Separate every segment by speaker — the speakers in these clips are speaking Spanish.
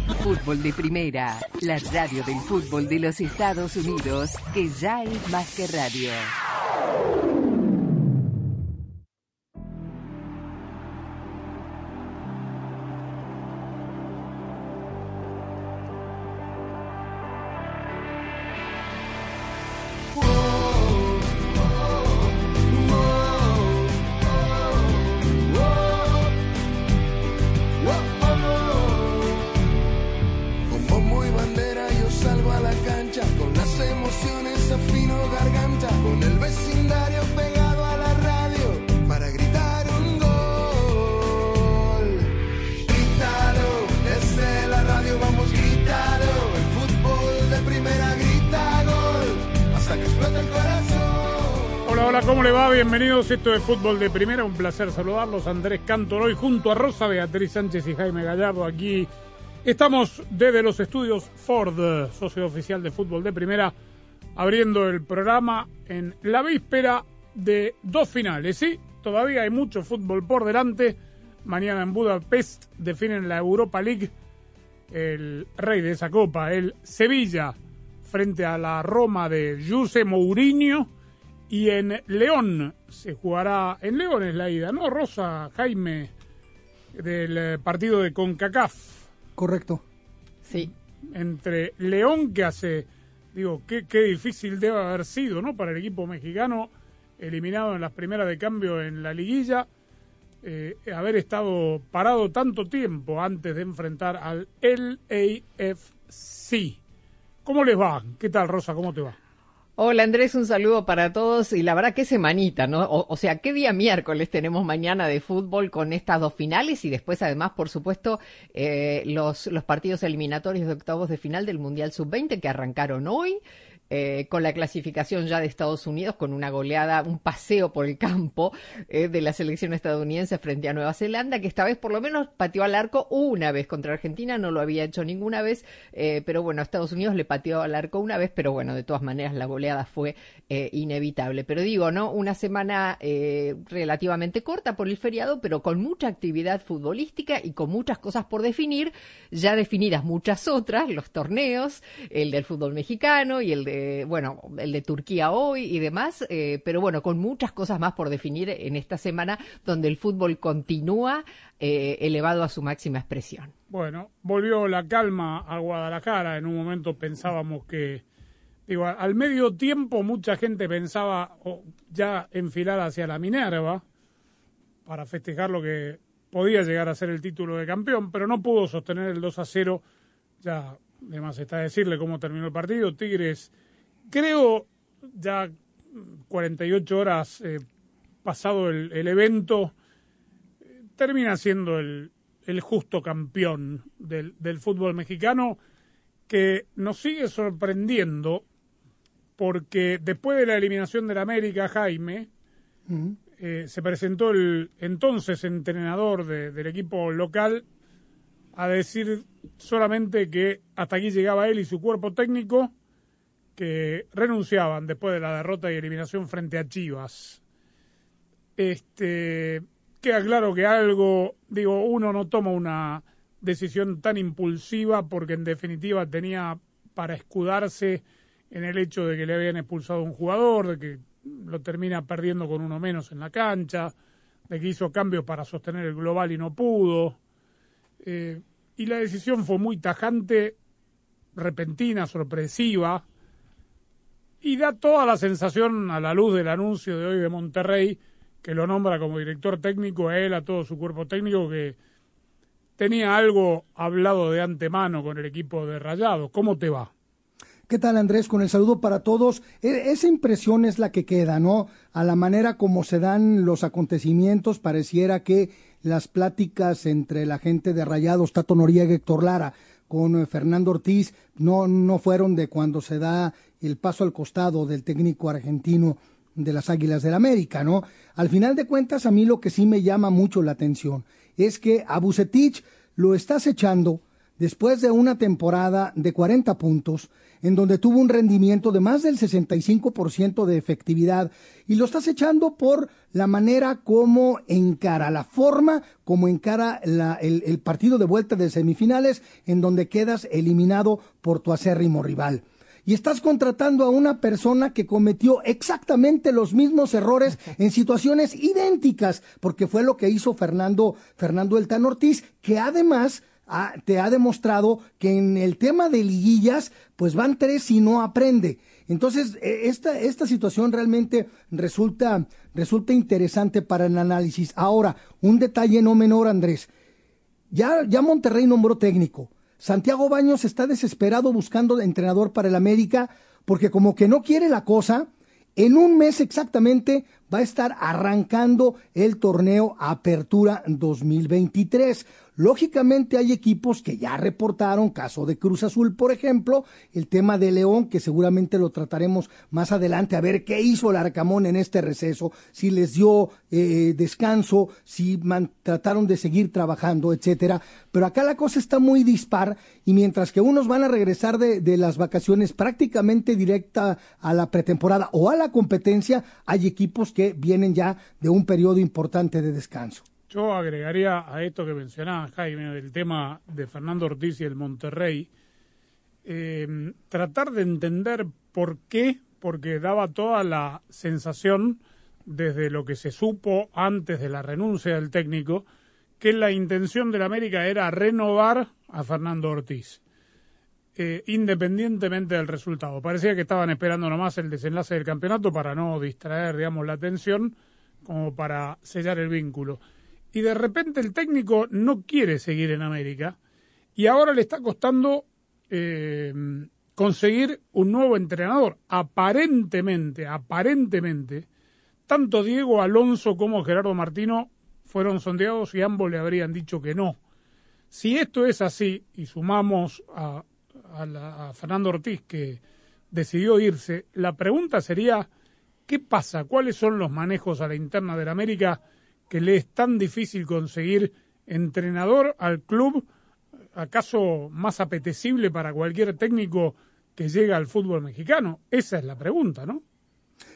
Speaker 1: Fútbol de Primera, la radio del fútbol de los Estados Unidos, que ya es más que radio.
Speaker 2: Bienvenidos. Esto es Fútbol de Primera. Un placer saludarlos. Andrés Cantor hoy junto a Rosa Beatriz Sánchez y Jaime Gallardo. Aquí estamos desde los estudios Ford, socio oficial de Fútbol de Primera, abriendo el programa en la víspera de dos finales. Sí, todavía hay mucho fútbol por delante. Mañana en Budapest definen la Europa League. El rey de esa copa, el Sevilla, frente a la Roma de Jose Mourinho. Y en León se jugará, en León es la ida, ¿no? Rosa, Jaime, del eh, partido de CONCACAF.
Speaker 3: Correcto.
Speaker 4: Sí.
Speaker 2: Entre León, que hace, digo, qué, qué difícil debe haber sido, ¿no? Para el equipo mexicano, eliminado en las primeras de cambio en la liguilla, eh, haber estado parado tanto tiempo antes de enfrentar al LAFC. ¿Cómo les va? ¿Qué tal, Rosa? ¿Cómo te va?
Speaker 4: Hola Andrés, un saludo para todos y la verdad qué semanita, ¿no? O, o, sea, qué día miércoles tenemos mañana de fútbol con estas dos finales y después además, por supuesto, eh, los, los partidos eliminatorios de octavos de final del Mundial Sub-20 que arrancaron hoy. Eh, con la clasificación ya de Estados Unidos, con una goleada, un paseo por el campo eh, de la selección estadounidense frente a Nueva Zelanda, que esta vez por lo menos pateó al arco una vez contra Argentina, no lo había hecho ninguna vez, eh, pero bueno, Estados Unidos le pateó al arco una vez, pero bueno, de todas maneras la goleada fue inevitable. Pero digo, ¿no? Una semana relativamente corta por el feriado, pero con mucha actividad futbolística y con muchas cosas por definir, ya definidas muchas otras, los torneos, el del fútbol mexicano y el de bueno, el de Turquía hoy y demás, eh, pero bueno, con muchas cosas más por definir en esta semana donde el fútbol continúa eh, elevado a su máxima expresión.
Speaker 2: Bueno, volvió la calma a Guadalajara. En un momento pensábamos que, digo, al medio tiempo mucha gente pensaba ya enfilar hacia la Minerva para festejar lo que podía llegar a ser el título de campeón, pero no pudo sostener el 2 a 0. Ya, además está decirle cómo terminó el partido. Tigres creo ya 48 horas eh, pasado el, el evento, eh, termina siendo el, el justo campeón del, del, fútbol mexicano que nos sigue sorprendiendo porque después de la eliminación del América, Jaime, uh -huh. eh, se presentó el entonces entrenador de, del equipo local a decir solamente que hasta aquí llegaba él y su cuerpo técnico que renunciaban después de la derrota y eliminación frente a Chivas. Este queda claro que algo, digo, uno no toma una decisión tan impulsiva porque en definitiva tenía para escudarse en el hecho de que le habían expulsado a un jugador, de que lo termina perdiendo con uno menos en la cancha, de que hizo cambios para sostener el global y no pudo. Eh, y la decisión fue muy tajante, repentina, sorpresiva, y da toda la sensación a la luz del anuncio de hoy de Monterrey, que lo nombra como director técnico a él, a todo su cuerpo técnico, que tenía algo hablado de antemano con el equipo de Rayados. ¿Cómo te va?
Speaker 3: ¿Qué tal Andrés? Con el saludo para todos. E esa impresión es la que queda, ¿no? A la manera como se dan los acontecimientos, pareciera que las pláticas entre la gente de Rayados, Tato Noriega Héctor Lara, con Fernando Ortiz, no, no fueron de cuando se da el paso al costado del técnico argentino de las Águilas del América, ¿no? Al final de cuentas, a mí lo que sí me llama mucho la atención es que a Bucetich lo estás echando después de una temporada de 40 puntos, en donde tuvo un rendimiento de más del 65% de efectividad, y lo estás echando por la manera como encara, la forma como encara el, el partido de vuelta de semifinales, en donde quedas eliminado por tu acérrimo rival y estás contratando a una persona que cometió exactamente los mismos errores en situaciones idénticas, porque fue lo que hizo Fernando, Fernando Eltan Ortiz, que además te ha demostrado que en el tema de liguillas, pues van tres y no aprende. Entonces, e, esta, esta situación realmente resulta, resulta interesante para el análisis. Ahora, un detalle no menor, Andrés. Ya, ya Monterrey nombró técnico. Santiago Baños está desesperado buscando entrenador para el América porque como que no quiere la cosa, en un mes exactamente va a estar arrancando el torneo Apertura 2023. Lógicamente hay equipos que ya reportaron, caso de Cruz Azul, por ejemplo, el tema de León, que seguramente lo trataremos más adelante, a ver qué hizo el Arcamón en este receso, si les dio eh, descanso, si trataron de seguir trabajando, etcétera. Pero acá la cosa está muy dispar y mientras que unos van a regresar de, de las vacaciones prácticamente directa a la pretemporada o a la competencia, hay equipos que vienen ya de un periodo importante de descanso.
Speaker 2: Yo agregaría a esto que mencionaba Jaime, del tema de Fernando Ortiz y el Monterrey, eh, tratar de entender por qué, porque daba toda la sensación, desde lo que se supo antes de la renuncia del técnico, que la intención del América era renovar a Fernando Ortiz, eh, independientemente del resultado. Parecía que estaban esperando nomás el desenlace del campeonato para no distraer, digamos, la atención, como para sellar el vínculo y de repente el técnico no quiere seguir en América y ahora le está costando eh, conseguir un nuevo entrenador. Aparentemente, aparentemente, tanto Diego Alonso como Gerardo Martino fueron sondeados y ambos le habrían dicho que no. Si esto es así y sumamos a, a Fernando Ortiz que decidió irse, la pregunta sería, ¿qué pasa? ¿Cuáles son los manejos a la interna de la América? Que le es tan difícil conseguir entrenador al club, acaso más apetecible para cualquier técnico que llega al fútbol mexicano? Esa es la pregunta, ¿no?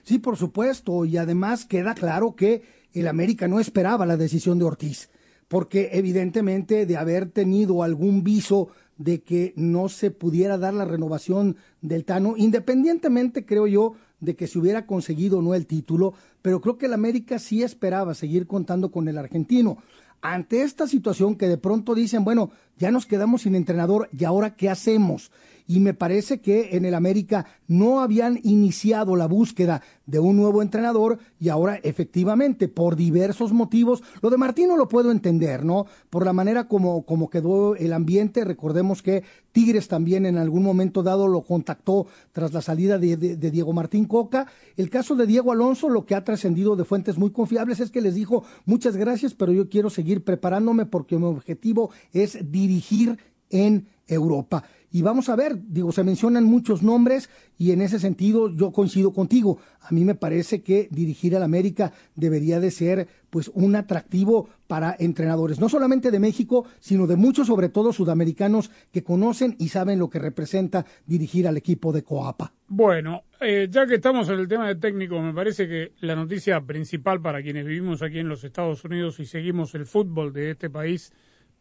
Speaker 3: Sí, por supuesto, y además queda claro que el América no esperaba la decisión de Ortiz, porque evidentemente de haber tenido algún viso de que no se pudiera dar la renovación del Tano, independientemente, creo yo, de que se hubiera conseguido o no el título, pero creo que el América sí esperaba seguir contando con el argentino. Ante esta situación que de pronto dicen, bueno, ya nos quedamos sin entrenador y ahora qué hacemos? Y me parece que en el América no habían iniciado la búsqueda de un nuevo entrenador y ahora efectivamente por diversos motivos, lo de Martino lo puedo entender, ¿no? Por la manera como, como quedó el ambiente, recordemos que Tigres también en algún momento dado lo contactó tras la salida de, de Diego Martín Coca. El caso de Diego Alonso, lo que ha trascendido de fuentes muy confiables es que les dijo muchas gracias, pero yo quiero seguir preparándome porque mi objetivo es dirigir en Europa. Y vamos a ver, digo, se mencionan muchos nombres y en ese sentido yo coincido contigo. A mí me parece que dirigir al América debería de ser pues un atractivo para entrenadores, no solamente de México, sino de muchos, sobre todo sudamericanos, que conocen y saben lo que representa dirigir al equipo de Coapa.
Speaker 2: Bueno, eh, ya que estamos en el tema de técnico, me parece que la noticia principal para quienes vivimos aquí en los Estados Unidos y seguimos el fútbol de este país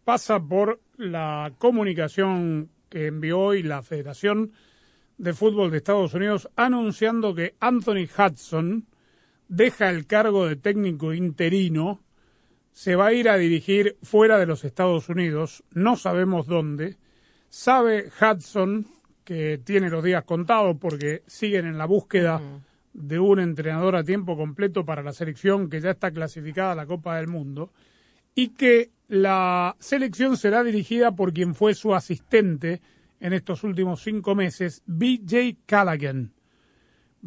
Speaker 2: pasa por la comunicación que envió hoy la Federación de Fútbol de Estados Unidos anunciando que Anthony Hudson deja el cargo de técnico interino, se va a ir a dirigir fuera de los Estados Unidos, no sabemos dónde. Sabe Hudson que tiene los días contados porque siguen en la búsqueda de un entrenador a tiempo completo para la selección que ya está clasificada a la Copa del Mundo y que la selección será dirigida por quien fue su asistente en estos últimos cinco meses, BJ Callaghan.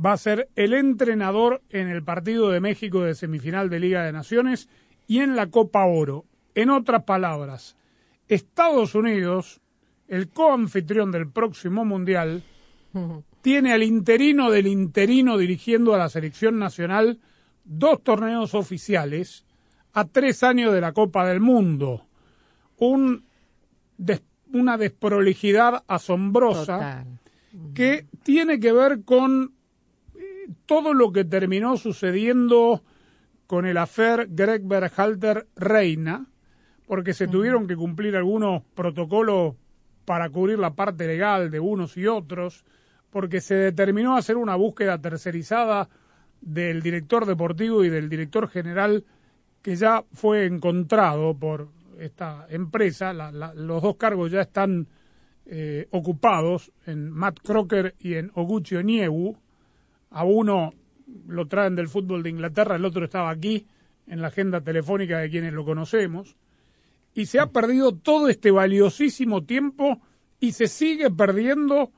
Speaker 2: Va a ser el entrenador en el partido de México de semifinal de Liga de Naciones y en la Copa Oro. En otras palabras, Estados Unidos, el coanfitrión del próximo Mundial, tiene al interino del interino dirigiendo a la selección nacional dos torneos oficiales a tres años de la Copa del Mundo. Un una desprolijidad asombrosa
Speaker 4: Total.
Speaker 2: que tiene que ver con eh, todo lo que terminó sucediendo con el afer Greg Berhalter Reina, porque se tuvieron que cumplir algunos protocolos para cubrir la parte legal de unos y otros, porque se determinó hacer una búsqueda tercerizada del director deportivo y del director general que ya fue encontrado por esta empresa. La- la- los dos cargos ya están eh, ocupados en Matt Crocker y en Oguchi Onyewu. A uno lo traen del fútbol de Inglaterra, el otro estaba aquí en la agenda telefónica de quienes lo conocemos. Y se ha perdido todo este valiosísimo tiempo y se sigue perdiendo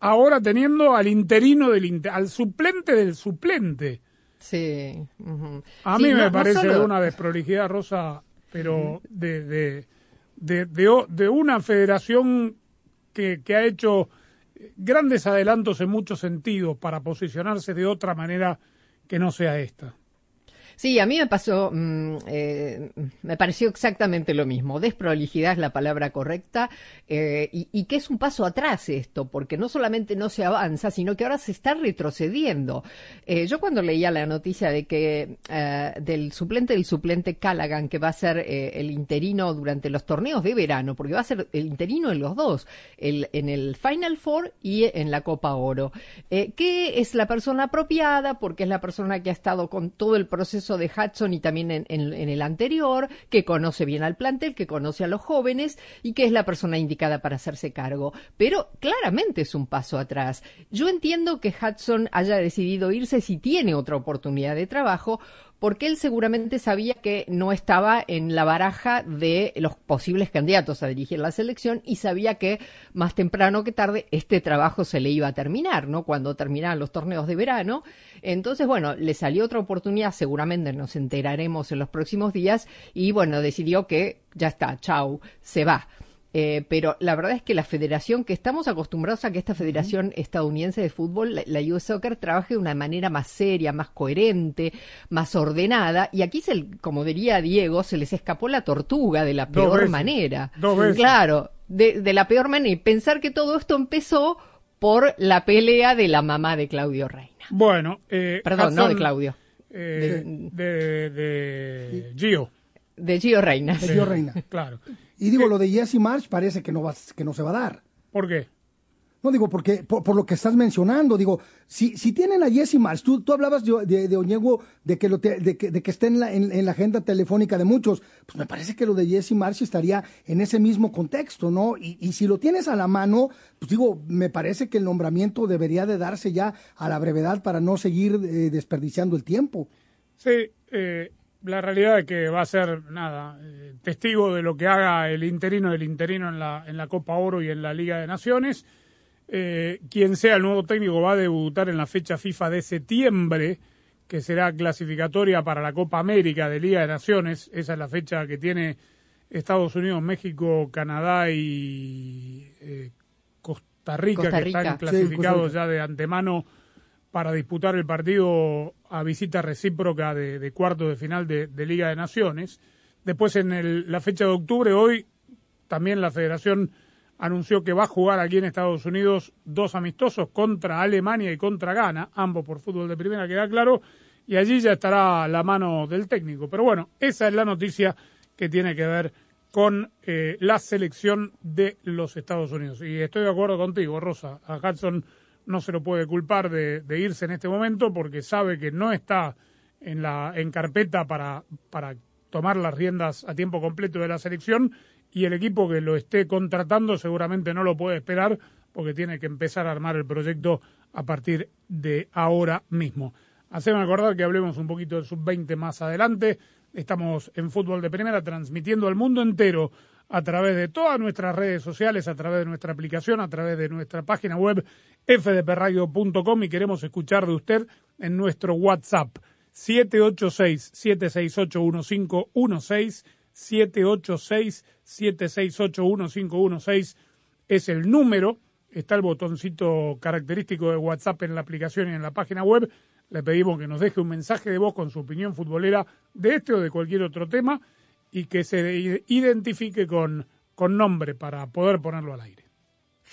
Speaker 2: ahora teniendo al interino del al suplente del suplente.
Speaker 4: Sí.
Speaker 2: A mí me
Speaker 4: no
Speaker 2: parece
Speaker 4: solo-
Speaker 2: una desprolijidad, Rosa, pero de, de, de, de una federación que, que ha hecho grandes adelantos en muchos sentidos para posicionarse de otra manera que no sea esta.
Speaker 4: Sí, a mí me pasó, mm, eh, me pareció exactamente lo mismo. Desprolijidad es la palabra correcta eh, y, que es un paso atrás esto, porque no solamente no se avanza, sino que ahora se está retrocediendo. Eh, yo cuando leía la noticia de que del suplente del suplente Callaghan, que va a ser el interino durante los torneos de verano, porque va a ser el interino en los dos, el, en el Final Four y en la Copa Oro, que es la persona apropiada, porque es la persona que ha estado con todo el proceso de Hudson y también en, en- el anterior, que conoce bien al plantel, que conoce a los jóvenes y que es la persona indicada para hacerse cargo. Pero claramente es un paso atrás. Yo entiendo que Hudson haya decidido irse si tiene otra oportunidad de trabajo, porque él seguramente sabía que no estaba en la baraja de los posibles candidatos a dirigir la selección y sabía que más temprano que tarde este trabajo se le iba a terminar, ¿no? Cuando terminaran los torneos de verano. Entonces, bueno, le salió otra oportunidad, seguramente nos enteraremos en los próximos días y bueno, decidió que ya está, chau, se va. Eh, pero la verdad es que la federación, que estamos acostumbrados a que esta federación estadounidense de fútbol, la, la US Soccer, trabaje de una manera más seria, más coherente, más ordenada. Y aquí, se, como diría Diego, se les escapó la tortuga de la
Speaker 2: Dos
Speaker 4: peor
Speaker 2: veces.
Speaker 4: manera.
Speaker 2: Dos veces.
Speaker 4: Claro, de, de la peor manera. Y pensar que todo esto empezó por la pelea de la mamá de Claudio Reina.
Speaker 2: Bueno, eh,
Speaker 4: Perdón, no de Claudio,
Speaker 2: eh, de, de Gio,
Speaker 4: de Gio Reina.
Speaker 3: de Gio Reina.
Speaker 2: claro.
Speaker 3: Y digo, lo de Jesse March parece que no, va, que no se va a dar.
Speaker 2: ¿Por qué?
Speaker 3: No digo, porque por, por lo que estás mencionando, digo, si, si tienen a Jesse March, tú, tú hablabas de, de, de Oñego de que, lo te- de, que, de que esté en la, en, en la agenda telefónica de muchos, pues me parece que lo de Jesse March estaría en ese mismo contexto, ¿no? Y, y si lo tienes a la mano, pues digo, me parece que el nombramiento debería de darse ya a la brevedad para no seguir eh, desperdiciando el tiempo.
Speaker 2: Sí, eh, la realidad es que va a ser, nada, eh, testigo de lo que haga el interino del interino en la, en la Copa Oro y en la Liga de Naciones. Eh, quien sea el nuevo técnico va a debutar en la fecha FIFA de septiembre, que será clasificatoria para la Copa América de Liga de Naciones. Esa es la fecha que tiene Estados Unidos, México, Canadá y eh, Costa Rica,
Speaker 4: Costa
Speaker 2: que están clasificados ya de antemano para disputar el partido a visita recíproca de, de cuarto de final de, Liga de Naciones. Después en la fecha de octubre, hoy también la federación anunció que va a jugar aquí en Estados Unidos dos amistosos contra Alemania y contra Ghana, ambos por fútbol de primera, queda claro, y allí ya estará la mano del técnico. Pero bueno, esa es la noticia que tiene que ver con eh, la selección de los Estados Unidos. Y estoy de acuerdo contigo, Rosa. A Hudson no se lo puede culpar de, irse en este momento porque sabe que no está en la en carpeta para, para tomar las riendas a tiempo completo de la selección y el equipo que lo esté contratando seguramente no lo puede esperar porque tiene que empezar a armar el proyecto a partir de ahora mismo. Haceme acordar que hablemos un poquito del sub-20 más adelante. Estamos en Fútbol de Primera transmitiendo al mundo entero a través de todas nuestras redes sociales, a través de nuestra aplicación, a través de nuestra página web fdpradio.com y queremos escuchar de usted en nuestro WhatsApp 786-768-1516, 786-768-1516 es el número, está el botoncito característico de WhatsApp en la aplicación y en la página web. Le pedimos que nos deje un mensaje de voz con su opinión futbolera de este o de cualquier otro tema y que se identifique con con nombre para poder ponerlo al aire.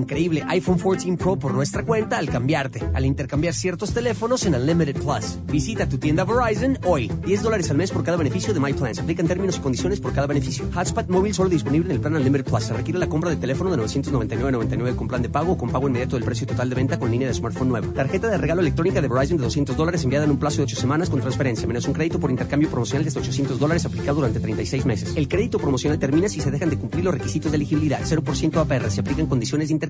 Speaker 5: increíble iPhone 14 Pro por nuestra cuenta al cambiarte, al intercambiar ciertos teléfonos en Unlimited Plus. Visita tu tienda Verizon hoy. 10 dólares al mes por cada beneficio de My Plan. Se aplican términos y condiciones por cada beneficio. Hotspot móvil solo disponible en el plan Unlimited Plus. Se requiere la compra de teléfono de 999.99 con plan de pago o con pago inmediato del precio total de venta con línea de smartphone nueva. Tarjeta de regalo electrónica de Verizon de 200 dólares enviada en un plazo de 8 semanas con transferencia, menos un crédito por intercambio promocional de hasta 800 dólares aplicado durante 36 meses. El crédito promocional termina si se dejan de cumplir los requisitos de elegibilidad. 0% APR. Se aplican condiciones de intercambio.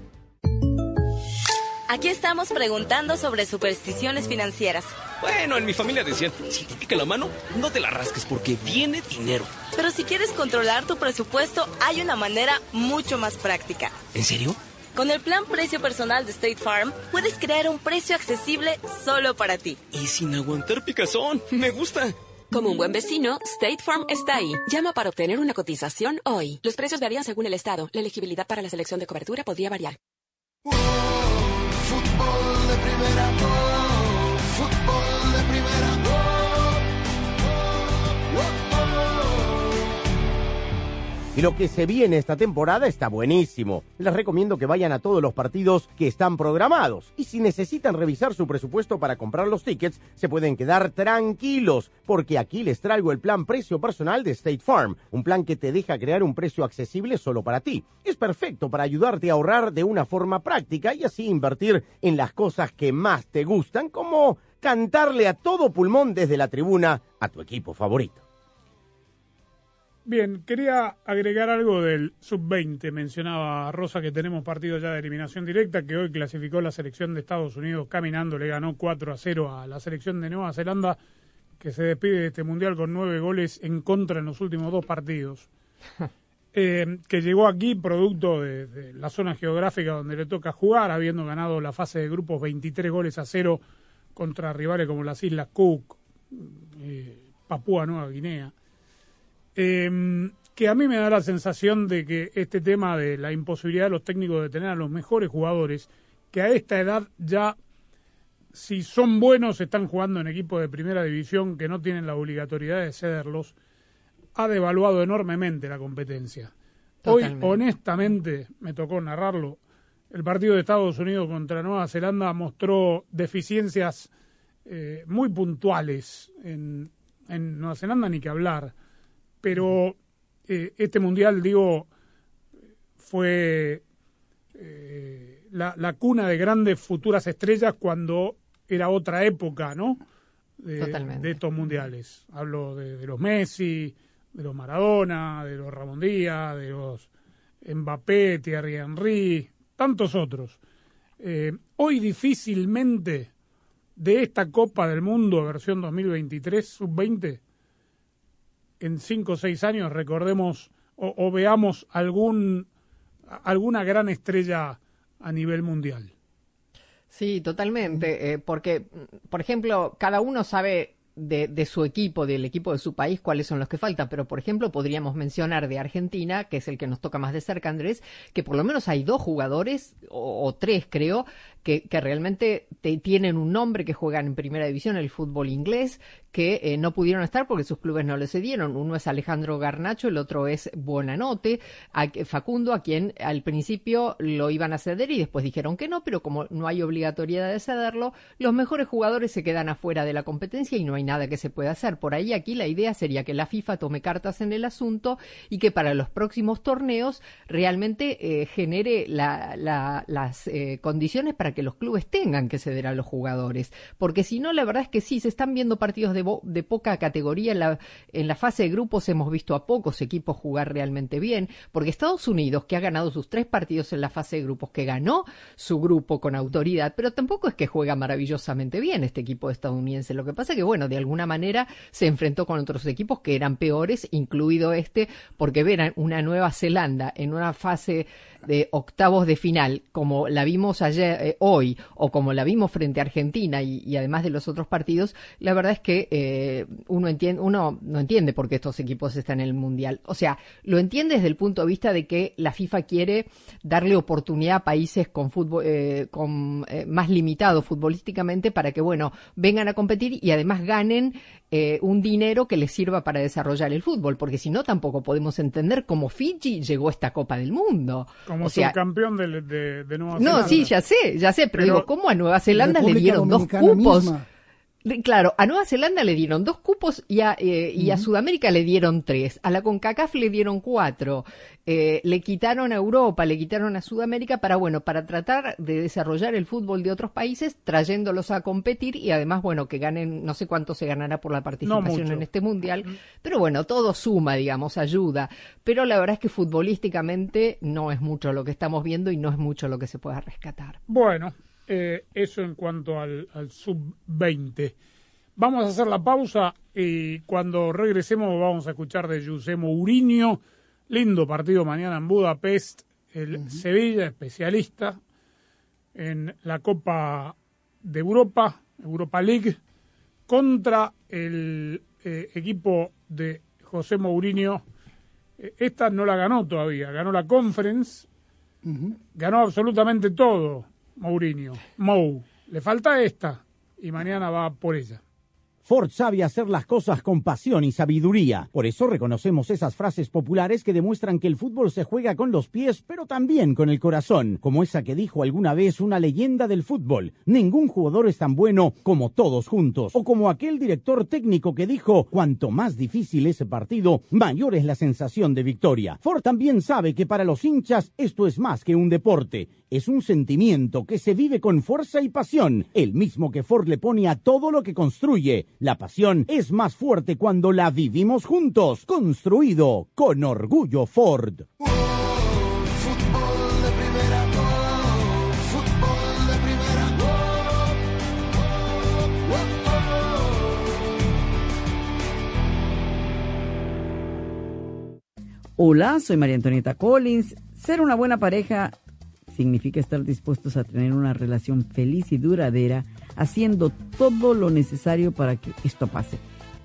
Speaker 6: Aquí estamos preguntando sobre supersticiones financieras.
Speaker 7: Bueno, en mi familia decían, si te pica la mano, no te la rasques porque viene dinero.
Speaker 6: Pero si quieres controlar tu presupuesto, hay una manera mucho más práctica.
Speaker 7: ¿En serio?
Speaker 6: Con el plan precio personal de State Farm, puedes crear un precio accesible solo para ti.
Speaker 7: Y sin aguantar picazón, me gusta.
Speaker 8: Como un buen vecino, State Farm está ahí. Llama para obtener una cotización hoy. Los precios varían según el estado. La elegibilidad para la selección de cobertura podría variar.
Speaker 9: Fútbol de primera,
Speaker 10: Y lo que se viene esta temporada está buenísimo. Les recomiendo que vayan a todos los partidos que están programados. Y si necesitan revisar su presupuesto para comprar los tickets, se pueden quedar tranquilos, porque aquí les traigo el plan precio personal de State Farm, un plan que te deja crear un precio accesible solo para ti. Es perfecto para ayudarte a ahorrar de una forma práctica y así invertir en las cosas que más te gustan, como cantarle a todo pulmón desde la tribuna a tu equipo favorito.
Speaker 2: Bien, quería agregar algo del sub-20. Mencionaba Rosa que tenemos partido ya de eliminación directa, que hoy clasificó la selección de Estados Unidos caminando, le ganó 4 a 0 a la selección de Nueva Zelanda, que se despide de este mundial con nueve goles en contra en los últimos dos partidos. Eh, que llegó aquí producto de, de, la zona geográfica donde le toca jugar, habiendo ganado la fase de grupos 23 goles a 0 contra rivales como las Islas Cook, eh, Papúa Nueva Guinea. Eh, que a mí me da la sensación de que este tema de la imposibilidad de los técnicos de tener a los mejores jugadores, que a esta edad ya, si son buenos, están jugando en equipos de primera división que no tienen la obligatoriedad de cederlos, ha devaluado enormemente la competencia.
Speaker 4: Totalmente.
Speaker 2: Hoy, honestamente, me tocó narrarlo, el partido de Estados Unidos contra Nueva Zelanda mostró deficiencias eh, muy puntuales en, en, Nueva Zelanda, ni que hablar. Pero eh, este mundial, digo, fue eh, la, la, cuna de grandes futuras estrellas cuando era otra época, ¿no? De, de estos mundiales. Hablo de, de los Messi, de los Maradona, de los Ramón Díaz, de los Mbappé, Thierry Henry, tantos otros. Eh, hoy difícilmente de esta Copa del Mundo versión 2023 sub-20 en cinco o seis años recordemos o, veamos algún alguna gran estrella a nivel mundial.
Speaker 4: Sí, totalmente, eh, porque por ejemplo cada uno sabe de, su equipo, del equipo de su país, cuáles son los que faltan. Pero, por ejemplo, podríamos mencionar de Argentina, que es el que nos toca más de cerca, Andrés, que por lo menos hay dos jugadores, o, o tres creo, que, realmente te, tienen un nombre, que juegan en primera división, el fútbol inglés, que eh, no pudieron estar porque sus clubes no les cedieron. Uno es Alejandro Garnacho, el otro es Buenanote, a, Facundo, a quien al principio lo iban a ceder y después dijeron que no, pero como no hay obligatoriedad de cederlo, los mejores jugadores se quedan afuera de la competencia y no hay nada que se pueda hacer. Por ahí aquí la idea sería que la FIFA tome cartas en el asunto y que para los próximos torneos realmente eh, genere la, la, las eh, condiciones para que los clubes tengan que ceder a los jugadores. Porque si no, la verdad es que sí, se están viendo partidos de, de poca categoría. En la, en la fase de grupos hemos visto a pocos equipos jugar realmente bien. Porque Estados Unidos, que ha ganado sus tres partidos en la fase de grupos, que ganó su grupo con autoridad, pero tampoco es que juega maravillosamente bien este equipo estadounidense. Lo que pasa es que, bueno, de alguna manera se enfrentó con otros equipos que eran peores, incluido este, porque ver una Nueva Zelanda en una fase de octavos de final, como la vimos ayer, eh, hoy, o como la vimos frente a Argentina y, además de los otros partidos, la verdad es que eh, uno, entiende, uno no entiende por qué estos equipos están en el Mundial. O sea, lo entiende desde el punto de vista de que la FIFA quiere darle oportunidad a países con fútbol, eh, con, eh, más limitados futbolísticamente para que, bueno, vengan a competir y además ganen eh, un dinero que les sirva para desarrollar el fútbol, porque si no tampoco podemos entender cómo Fiji llegó a esta Copa del Mundo.
Speaker 2: Como
Speaker 4: o sea,
Speaker 2: subcampeón de, de, de, Nueva Zelanda.
Speaker 4: No, sí, ya sé, ya sé, pero, pero digo, ¿cómo a Nueva Zelanda le dieron dos cupos? Misma. Claro, a Nueva Zelanda le dieron dos cupos y a, eh, y a uh -huh. Sudamérica le dieron tres. A la CONCACAF le dieron cuatro. Eh, le quitaron a Europa, le quitaron a Sudamérica para, bueno, para tratar de desarrollar el fútbol de otros países, trayéndolos a competir y además, bueno, que ganen, no sé cuánto se ganará por la participación
Speaker 2: no
Speaker 4: en este mundial. Pero bueno, todo suma, digamos, ayuda. Pero la verdad es que futbolísticamente no es mucho lo que estamos viendo y no es mucho lo que se pueda rescatar.
Speaker 2: Bueno, eh, eso en cuanto al, al sub-20. Vamos a hacer la pausa y cuando regresemos vamos a escuchar de José Mourinho. Lindo partido mañana en Budapest. El uh -huh. Sevilla, especialista en la Copa de Europa, Europa League, contra el eh, equipo de José Mourinho. Esta no la ganó todavía, ganó la Conference, uh -huh. ganó absolutamente todo Mourinho, Mou. Le falta esta y mañana va por ella.
Speaker 10: Ford sabe hacer las cosas con pasión y sabiduría. Por eso reconocemos esas frases populares que demuestran que el fútbol se juega con los pies, pero también con el corazón, como esa que dijo alguna vez una leyenda del fútbol. Ningún jugador es tan bueno como todos juntos. O como aquel director técnico que dijo, cuanto más difícil ese partido, mayor es la sensación de victoria. Ford también sabe que para los hinchas esto es más que un deporte, es un sentimiento que se vive con fuerza y pasión, el mismo que Ford le pone a todo lo que construye. La pasión es más fuerte cuando la vivimos juntos, construido con orgullo Ford.
Speaker 11: Hola, soy María Antonieta Collins. Ser una buena pareja significa estar dispuestos a tener una relación feliz y duradera, haciendo todo lo necesario para que esto pase.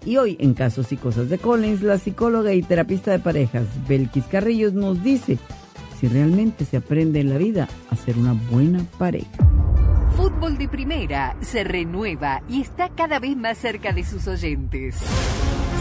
Speaker 11: Y hoy, en Casos y Cosas de Collins, la psicóloga y terapista de parejas, Belkis Carrillos, nos dice si realmente se aprende en la vida a ser una buena pareja.
Speaker 1: Fútbol de Primera se renueva y está cada vez más cerca de sus oyentes.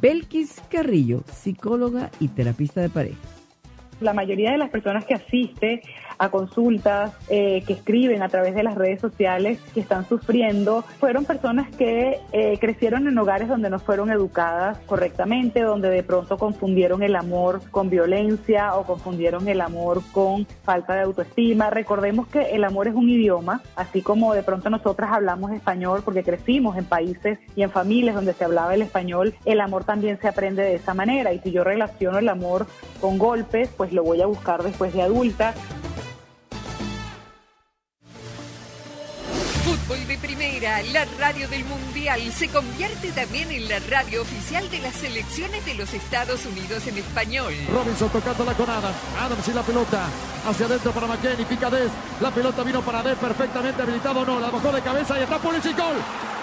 Speaker 11: Belkis Carrillo, psicóloga y terapista de pareja.
Speaker 12: La mayoría de las personas que asiste a consultas, eh, que escriben a través de las redes sociales, que están sufriendo, fueron personas que eh, crecieron en hogares donde no fueron educadas correctamente, donde de pronto confundieron el amor con violencia o confundieron el amor con falta de autoestima. Recordemos que el amor es un idioma, así como de pronto nosotras hablamos español porque crecimos en países y en familias donde se hablaba el español, el amor también se aprende de esa manera y si yo relaciono el amor con golpes, pues lo voy a buscar después de adulta.
Speaker 1: Fútbol de Primera, la radio del Mundial, se convierte también en la radio oficial de las selecciones de los Estados Unidos en español.
Speaker 13: Robinson tocándola con Adams. Adams y la pelota. Hacia adentro para McKenny. Picadez. La pelota vino para D. Perfectamente habilitado. No, la bajó de cabeza y está Pulisic. Gol.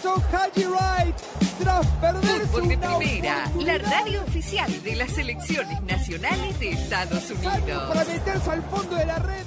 Speaker 14: Hizo Haji Wright tras perderse
Speaker 1: Fútbol de
Speaker 14: una
Speaker 1: Primera, la radio oficial de las selecciones nacionales de Estados Unidos.
Speaker 14: para meterse al fondo de la red.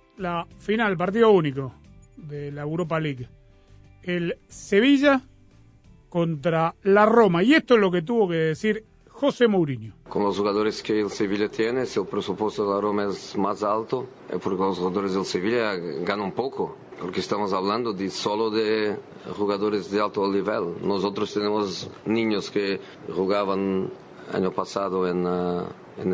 Speaker 2: la final, partido único de la Europa League. El Sevilla contra la Roma. Y esto es lo que tuvo que decir José Mourinho.
Speaker 15: Con los jugadores que el Sevilla tiene, si el presupuesto de la Roma es más alto, es porque los jugadores del Sevilla ganan poco, porque estamos hablando de solo de jugadores de alto nivel. Nosotros tenemos niños que jugaban año pasado en, uh, en,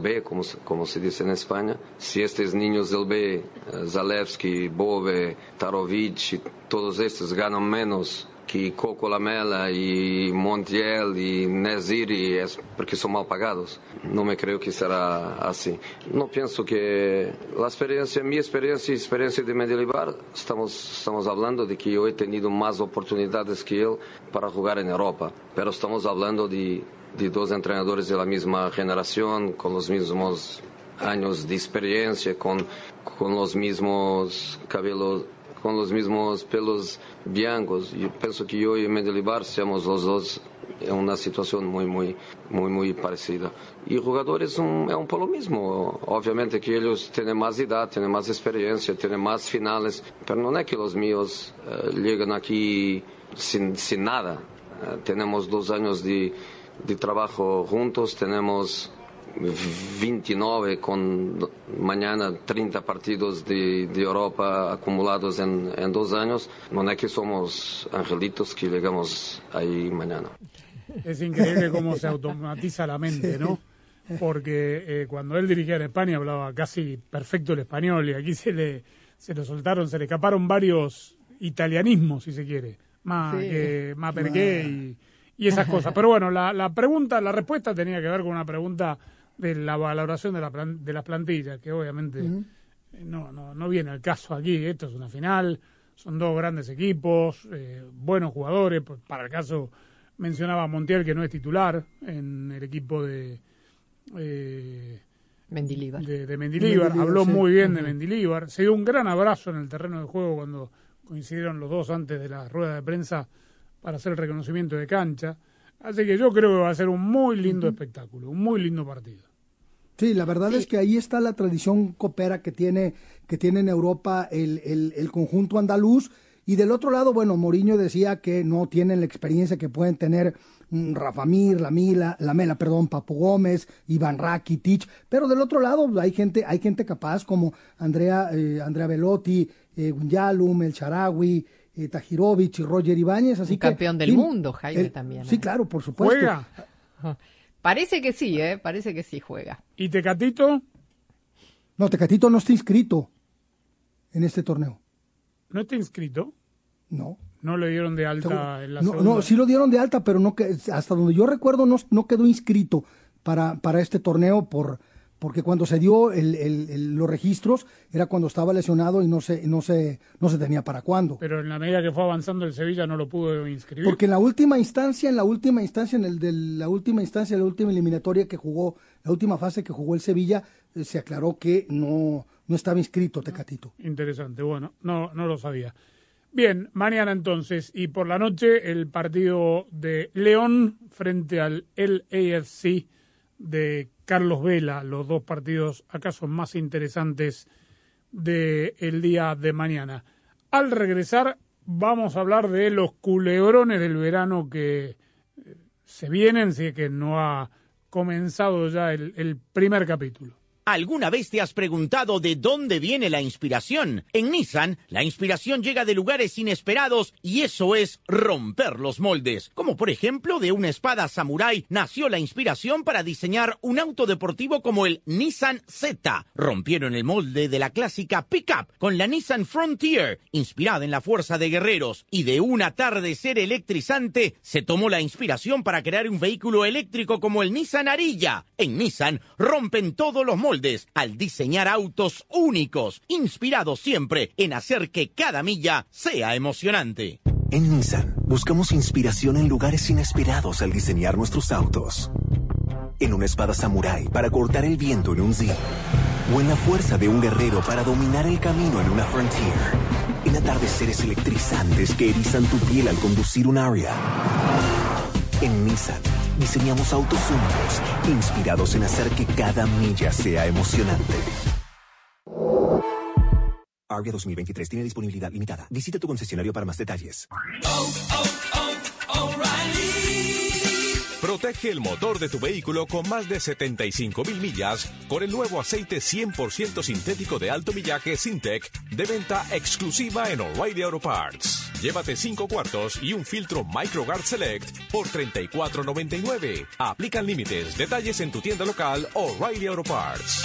Speaker 15: B, como, se- como se dice en España. Si estos niños del B, eh, Zalewski, Bove, Tarovic, todos estos ganan menos que Coco Lamela y Montiel y Neziri es porque son mal pagados. No me creo que será así. No pienso que la experiencia, mi experiencia y experiencia de Medellín, estamos, estamos hablando de que yo he tenido más oportunidades que él para jugar en Europa, pero estamos hablando de, de dos entrenadores de la misma generación, con los mismos años de experiencia, con, con los mismos cabelos con los mismos pelos blancos. Yo pienso que yo y Mendelibar somos los dos en una situación muy, muy, muy, muy parecida. Y jugadores son, es un poco lo mismo. Obviamente que ellos tienen más edad, tienen más experiencia, tienen más finales, pero no es que los míos eh, llegan aquí sin, sin nada. Eh, tenemos dos años de, de trabajo juntos, tenemos 29 con mañana 30 partidos de, de Europa acumulados en, en dos años. No es que somos angelitos que llegamos ahí mañana.
Speaker 2: Es increíble cómo se automatiza la mente, ¿no? Porque eh, cuando él dirigía en España hablaba casi perfecto el español y aquí se le, se le soltaron, se le escaparon varios italianismos, si se quiere. Más
Speaker 4: Sí.
Speaker 2: que más perqué y, y esas cosas. Pero bueno, la, la pregunta, la respuesta tenía que ver con una pregunta de la valoración de, la plan- de las plantillas, que obviamente eh, no, no, no viene al caso aquí. Esto es una final, son dos grandes equipos, eh, buenos jugadores. Para el caso, mencionaba a Montiel que no es titular en el equipo de. Eh,
Speaker 4: Mendilibar.
Speaker 2: de, de. Mendilibar, Habló
Speaker 4: sí.
Speaker 2: muy bien de
Speaker 4: Ujú.
Speaker 2: Mendilibar. Se dio un gran abrazo en el terreno de juego cuando coincidieron los dos antes de la rueda de prensa para hacer el reconocimiento de cancha. Así que yo creo que va a ser un muy lindo espectáculo, un muy lindo partido.
Speaker 3: Sí, la verdad es que ahí está la tradición copera que tiene, que tiene en Europa el, el, el conjunto andaluz. Y del otro lado, bueno, Mourinho decía que no tienen la experiencia que pueden tener mm, Rafa Mir, Lamila, Lamela, perdón, Papo Gómez, Iván Rakitic, pero del otro lado hay gente, hay gente capaz como Andrea, eh, Andrea Velotti, eh, Gunyalum, El Charawi, eh, Tajirovic y Roger Ibáñez, así
Speaker 4: Un
Speaker 3: que
Speaker 4: campeón del mundo, Jaime,
Speaker 3: el-
Speaker 4: también,
Speaker 3: Sí,
Speaker 4: ¿eh?
Speaker 3: claro, por supuesto.
Speaker 2: ¿Juega?
Speaker 4: Parece que sí, ¿eh? Parece que sí juega.
Speaker 2: ¿Y Tecatito?
Speaker 3: No, Tecatito no está inscrito en este torneo.
Speaker 2: ¿No está inscrito?
Speaker 3: No.
Speaker 2: No le dieron de alta en la
Speaker 3: No,
Speaker 2: segunda.
Speaker 3: no, sí lo dieron de alta, pero no que, hasta donde yo recuerdo no, no quedó inscrito para, para este torneo por porque cuando se dio el, el- el- los registros era cuando estaba lesionado y no se no se no se tenía para cuándo.
Speaker 2: Pero en la medida que fue avanzando el Sevilla no lo pudo inscribir.
Speaker 3: Porque en la última instancia, en la última instancia, en el de la última instancia, la última eliminatoria que jugó, la última fase que jugó el Sevilla, eh, se aclaró que no, no estaba inscrito Tecatito.
Speaker 2: Interesante, bueno, no, no lo sabía. Bien, mañana entonces y por la noche el partido de León frente al LAFC de Carlos Vela, los dos partidos acaso más interesantes del día de mañana. Al regresar vamos a hablar de los culebrones del verano que eh, se vienen, si es que no ha comenzado ya el primer capítulo.
Speaker 16: ¿Alguna vez te has preguntado de dónde viene la inspiración? En Nissan, la inspiración llega de lugares inesperados y eso es romper los moldes. Como por ejemplo de una espada samurái nació la inspiración para diseñar un auto deportivo como el Nissan Z. Rompieron el molde de la clásica pickup con la Nissan Frontier, inspirada en la fuerza de guerreros. Y de un atardecer electrizante se tomó la inspiración para crear un vehículo eléctrico como el Nissan Arilla. En Nissan rompen todos los moldes al diseñar autos únicos, inspirados siempre en hacer que cada milla sea emocionante.
Speaker 17: En Nissan buscamos inspiración en lugares inesperados al diseñar nuestros autos. En una espada samurái para cortar el viento en un Zip. O en la fuerza de un guerrero para dominar el camino en una Frontier. En atardeceres electrizantes que erizan tu piel al conducir un Aria. En Nissan diseñamos autos únicos, inspirados en hacer que cada milla sea emocionante.
Speaker 18: Arga 2023 tiene disponibilidad limitada. Visita tu concesionario para más detalles.
Speaker 19: Protege el motor de tu vehículo con más de 75 mil millas con el nuevo aceite 100% sintético de alto millaje Sintec de venta exclusiva en O'Reilly Auto Parts. Llévate 5 cuartos y un filtro MicroGuard Select por $34.99. Aplican límites. Detalles en tu tienda local O'Reilly Auto Parts.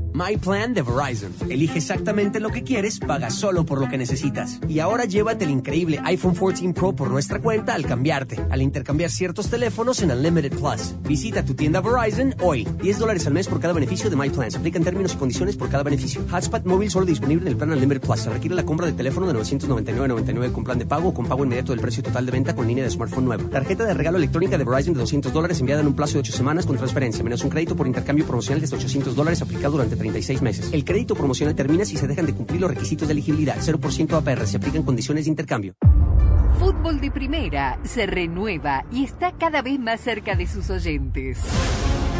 Speaker 5: My Plan de Verizon. Elige exactamente lo que quieres, paga solo por lo que necesitas. Y ahora llévate el increíble iPhone 14 Pro por nuestra cuenta al cambiarte, al intercambiar ciertos teléfonos en Unlimited Plus. Visita tu tienda Verizon hoy. 10 dólares al mes por cada beneficio de My Plan. Se aplican términos y condiciones por cada beneficio. Hotspot móvil solo disponible en el plan Unlimited Plus. Se requiere la compra de teléfono de 999.99 con plan de pago o con pago inmediato del precio total de venta con línea de smartphone nueva. Tarjeta de regalo electrónica de Verizon de 200 dólares enviada en un plazo de 8 semanas con transferencia, menos un crédito por intercambio promocional de 800 dólares aplicado durante 36 meses. El crédito promocional termina si se dejan de cumplir los requisitos de elegibilidad. 0% APR. Se aplican condiciones de intercambio.
Speaker 1: Fútbol de Primera se renueva y está cada vez más cerca de sus oyentes.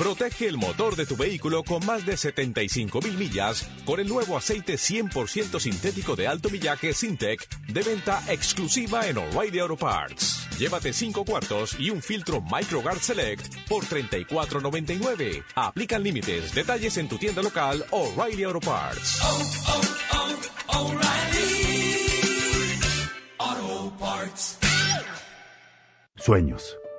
Speaker 19: Protege el motor de tu vehículo con más de 75 mil millas con el nuevo aceite 100% sintético de alto millaje Sintec de venta exclusiva en O'Reilly Auto Parts. Llévate 5 cuartos y un filtro MicroGuard Select por $34.99. Aplican límites. Detalles en tu tienda local O'Reilly Auto Parts.
Speaker 20: Sueños.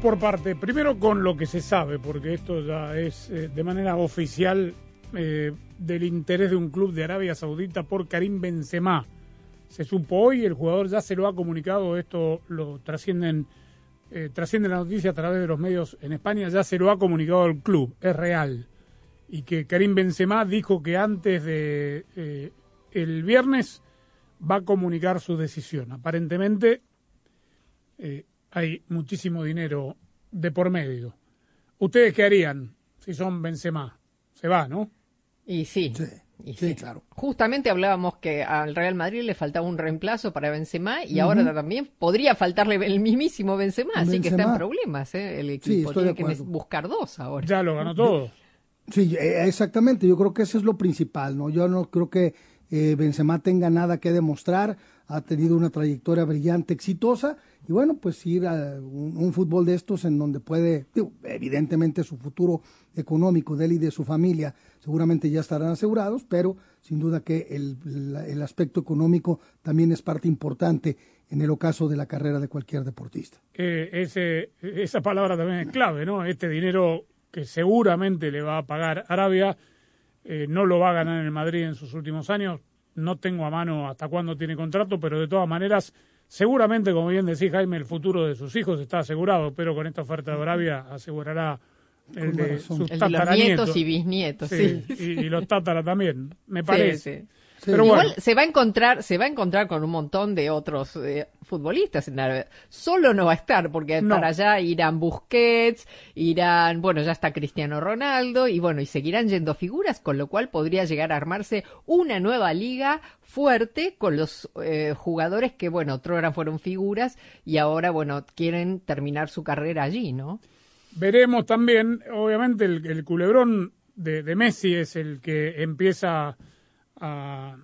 Speaker 2: Por parte. Primero con lo que se sabe, porque esto ya es eh, de manera oficial eh, del interés de un club de Arabia Saudita por Karim Benzema. Se supo hoy, el jugador ya se lo ha comunicado, esto lo trascienden, eh, trasciende la noticia a través de los medios en España, ya se lo ha comunicado el club, es real. Y que Karim Benzema dijo que antes de eh, el viernes va a comunicar su decisión. Aparentemente hay muchísimo dinero de por medio. ¿Ustedes qué harían si son Benzema? Se va, ¿no?
Speaker 4: Y sí. y
Speaker 3: sí, claro.
Speaker 4: Justamente hablábamos que al Real Madrid le faltaba un reemplazo para Benzema y ahora también podría faltarle el mismísimo Benzema, así que está en problemas ¿eh? el equipo. Tiene que buscar dos ahora.
Speaker 2: Ya lo ganó todo.
Speaker 3: Sí, eh, exactamente. Yo creo que eso es lo principal, ¿no? Yo no creo que eh, Benzema tenga nada que demostrar. Ha tenido una trayectoria brillante, exitosa, y bueno, pues ir a un, fútbol de estos en donde puede, digo, evidentemente su futuro económico de él y de su familia seguramente ya estarán asegurados, pero sin duda que el, el aspecto económico también es parte importante en el ocaso de la carrera de cualquier deportista.
Speaker 2: Eh, ese, esa palabra también es clave, ¿no? Este dinero que seguramente le va a pagar Arabia, eh, no lo va a ganar en el Madrid en sus últimos años. No tengo a mano hasta cuándo tiene contrato, pero de todas maneras, seguramente, como bien decís, Jaime, el futuro de sus hijos está asegurado, pero con esta oferta de Arabia asegurará el
Speaker 4: Con
Speaker 2: de
Speaker 4: razón.
Speaker 2: sus
Speaker 4: El de los
Speaker 2: tataranietos.
Speaker 4: nietos y bisnietos, sí.
Speaker 2: Y, y los tatara también, me
Speaker 4: Sí,
Speaker 2: parece.
Speaker 4: sí.
Speaker 2: Pero
Speaker 4: Igual
Speaker 2: bueno,
Speaker 4: se va a encontrar, se va a encontrar con un montón de otros eh, futbolistas en Arabia. Solo no va a estar, porque
Speaker 2: No.
Speaker 4: para allá irán Busquets, irán, bueno, ya está Cristiano Ronaldo, y bueno, y seguirán yendo figuras, con lo cual podría llegar a armarse una nueva liga fuerte con los eh, jugadores que, bueno, otrora fueron figuras y ahora, bueno, quieren terminar su carrera allí, ¿no?
Speaker 2: Veremos también, obviamente, el, el culebrón de, de Messi es el que empieza a,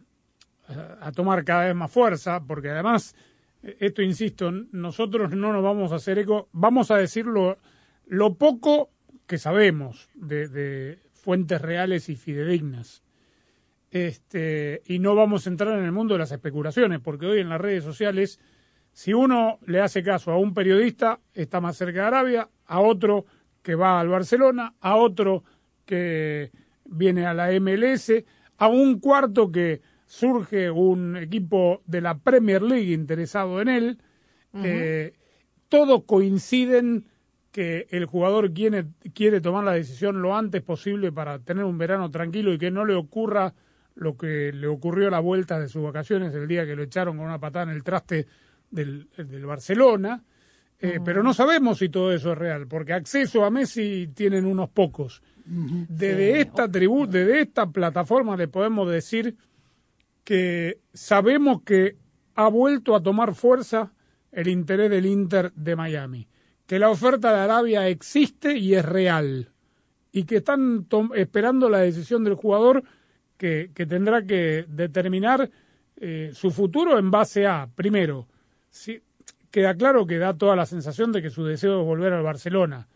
Speaker 2: tomar cada vez más fuerza, porque además, eh, esto insisto, nosotros no nos vamos a hacer eco, vamos a decirlo lo poco que sabemos de, de fuentes reales y fidedignas. Este, y no vamos a entrar en el mundo de las especulaciones, porque hoy en las redes sociales, si uno le hace caso a un periodista, está más cerca de Arabia, a otro que va al Barcelona, a otro que viene a la MLS, a un cuarto que surge un equipo de la Premier League interesado en él, eh, todos coinciden que el jugador quiere, quiere tomar la decisión lo antes posible para tener un verano tranquilo y que no le ocurra lo que le ocurrió a la vuelta de sus vacaciones el día que lo echaron con una patada en el traste del, del Barcelona. Eh, Pero no sabemos si todo eso es real, porque acceso a Messi tienen unos pocos. Desde esta tribu, desde esta plataforma le podemos decir que sabemos que ha vuelto a tomar fuerza el interés del Inter de Miami, que la oferta de Arabia existe y es real, y que están esperando la decisión del jugador que, que tendrá que determinar eh, su futuro en base a, primero, si, queda claro que da toda la sensación de que su deseo es volver al Barcelona.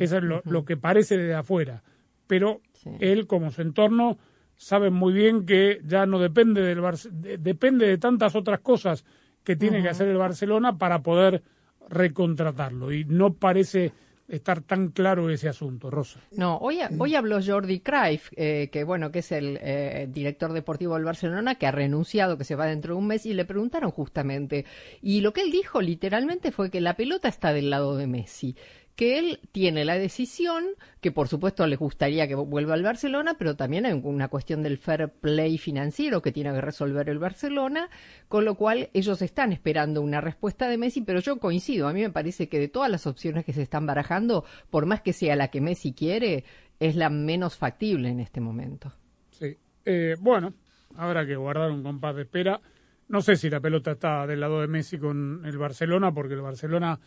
Speaker 2: Eso es lo, lo que parece desde afuera. Pero él, como su entorno, sabe muy bien que ya no depende del Barce- de- depende de tantas otras cosas que tiene que hacer el Barcelona para poder recontratarlo. Y no parece estar tan claro ese asunto, Rosa.
Speaker 4: No, hoy, hoy habló Jordi Cruyff, eh, que bueno, que es el eh, director deportivo del Barcelona, que ha renunciado, que se va dentro de un mes, y le preguntaron justamente. Y lo que él dijo literalmente fue que la pelota está del lado de Messi que él tiene la decisión, que por supuesto le gustaría que vuelva al Barcelona, pero también hay una cuestión del fair play financiero que tiene que resolver el Barcelona, con lo cual ellos están esperando una respuesta de Messi, pero yo coincido, a mí me parece que de todas las opciones que se están barajando, por más que sea la que Messi quiere, es la menos factible en este momento.
Speaker 2: Sí. Eh, bueno, habrá que guardar un compás de espera. No sé si la pelota está del lado de Messi con el Barcelona, porque el Barcelona,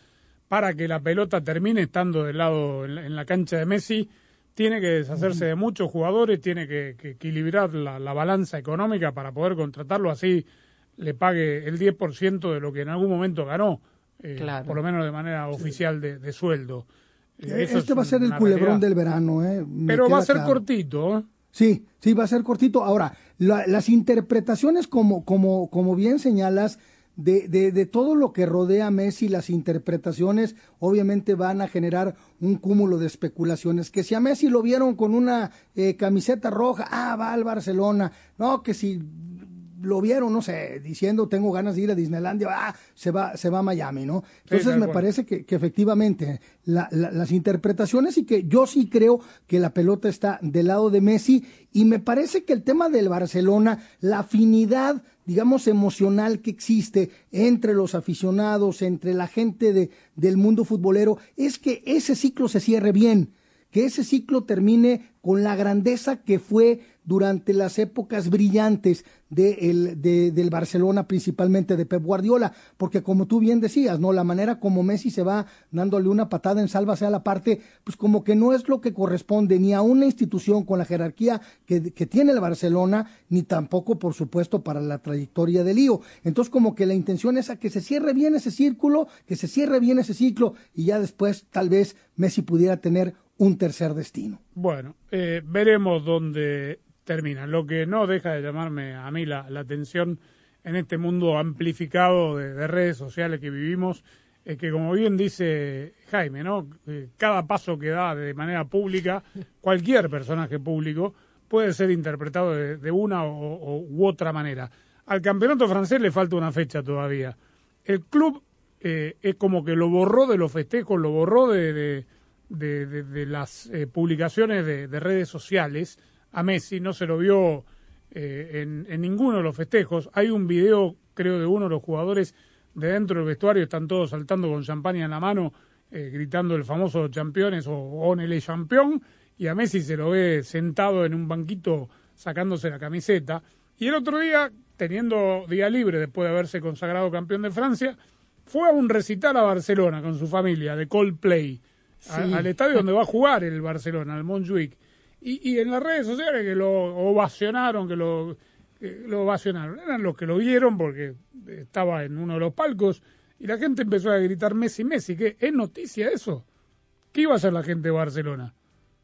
Speaker 2: para que la pelota termine estando del lado en la, en la cancha de Messi, tiene que deshacerse de muchos jugadores, tiene que, que equilibrar la, la balanza económica para poder contratarlo así le pague el 10% de lo que en algún momento ganó, eh,
Speaker 4: Claro.
Speaker 2: por lo menos de manera oficial de, de sueldo. Eh,
Speaker 3: Eh,
Speaker 2: eso
Speaker 3: Este
Speaker 2: es
Speaker 3: va a ser el culebrón
Speaker 2: realidad.
Speaker 3: del verano, ¿eh? Me
Speaker 2: Pero va a ser
Speaker 3: claro.
Speaker 2: cortito.
Speaker 3: Sí, sí, va a ser cortito. Ahora, la- las interpretaciones, como, como, como bien señalas, de, de, de todo lo que rodea a Messi, las interpretaciones obviamente van a generar un cúmulo de especulaciones. Que si a Messi lo vieron con una eh, camiseta roja, ah, va al Barcelona. No, que si lo vieron, no sé, diciendo tengo ganas de ir a Disneylandia, ah, se va, se va a Miami, ¿no? Entonces me parece que, que efectivamente la- la- las interpretaciones y que yo sí creo que la pelota está del lado de Messi y me parece que el tema del Barcelona, la afinidad, digamos, emocional que existe entre los aficionados, entre la gente de, del mundo futbolero, es que ese ciclo se cierre bien que ese ciclo termine con la grandeza que fue durante las épocas brillantes de de, del Barcelona, principalmente de Pep Guardiola, porque como tú bien decías, ¿no? La manera como Messi se va dándole una patada en salva a la parte, pues como que no es lo que corresponde ni a una institución con la jerarquía que, que tiene el Barcelona, ni tampoco, por supuesto, para la trayectoria del lío. Entonces, como que la intención es a que se cierre bien ese círculo, que se cierre bien ese ciclo, y ya después tal vez Messi pudiera tener un tercer destino.
Speaker 2: Bueno, eh, veremos dónde termina. Lo que no deja de llamarme a mí la, atención en este mundo amplificado de, redes sociales que vivimos es que, como bien dice Jaime, ¿no? Eh, cada paso que da de manera pública, cualquier personaje público puede ser interpretado de, una o, u otra manera. Al campeonato francés le falta una fecha todavía. El club eh, es como que lo borró de los festejos, lo borró de, de las eh, publicaciones de redes sociales a Messi, no se lo vio eh, en, ninguno de los festejos. Hay un video, creo, de uno de los jugadores de dentro del vestuario, están todos saltando con champaña en la mano, eh, gritando el famoso Championes o Onele Champion, y a Messi se lo ve sentado en un banquito sacándose la camiseta. Y el otro día, teniendo día libre después de haberse consagrado campeón de Francia, fue a un recital a Barcelona con su familia de Coldplay, al estadio donde va a jugar el Barcelona, al Montjuic. Y, en las redes sociales que lo ovacionaron, que lo, lo ovacionaron, eran los que lo vieron porque estaba en uno de los palcos y la gente empezó a gritar Messi, Messi, que es noticia eso. ¿Qué iba a hacer la gente de Barcelona?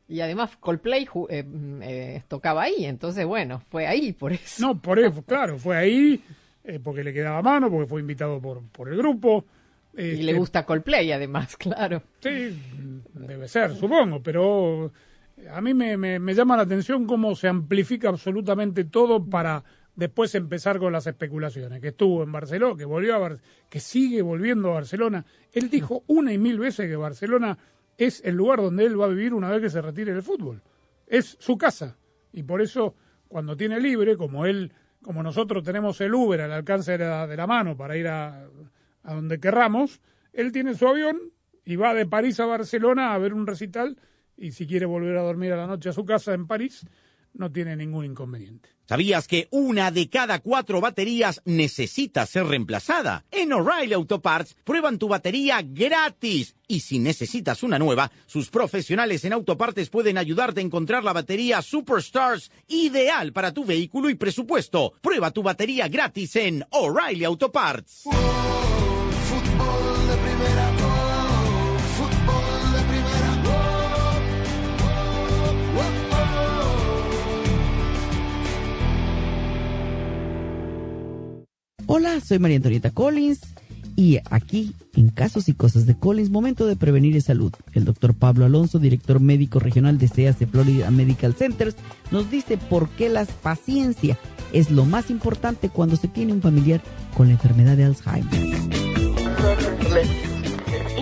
Speaker 4: Y además Coldplay eh, mm, eh, tocaba ahí, entonces bueno, fue ahí por eso.
Speaker 2: No, por eso, claro, fue ahí eh, porque le quedaba mano, porque fue invitado por, por el grupo.
Speaker 4: y le este, gusta Coldplay además, claro.
Speaker 2: Sí, debe ser, supongo, pero a mí me, me, llama la atención cómo se amplifica absolutamente todo para después empezar con las especulaciones, que estuvo en Barcelona, que volvió a Bar que sigue volviendo a Barcelona. Él dijo una y mil veces que Barcelona es el lugar donde él va a vivir una vez que se retire del fútbol. Es su casa. Y por eso, cuando tiene libre, como él, como nosotros tenemos el Uber al alcance de la, de la mano para ir a, a donde querramos, él tiene su avión y va de París a Barcelona a ver un recital y si quiere volver a dormir a la noche a su casa en París, no tiene ningún inconveniente.
Speaker 16: ¿Sabías que una de cada cuatro baterías necesita ser reemplazada? En O'Reilly Auto Parts prueban tu batería gratis. Y si necesitas una nueva, sus profesionales en autopartes pueden ayudarte a encontrar la batería Superstars ideal para tu vehículo y presupuesto. Prueba tu batería gratis en O'Reilly Auto Parts.
Speaker 11: Hola, soy María Antonieta Collins y aquí, en Casos y Cosas de Collins, momento de prevenir y salud. El doctor Pablo Alonso, director médico regional de CEAC Florida Medical Centers, nos dice por qué la paciencia es lo más importante cuando se tiene un familiar con la enfermedad de Alzheimer.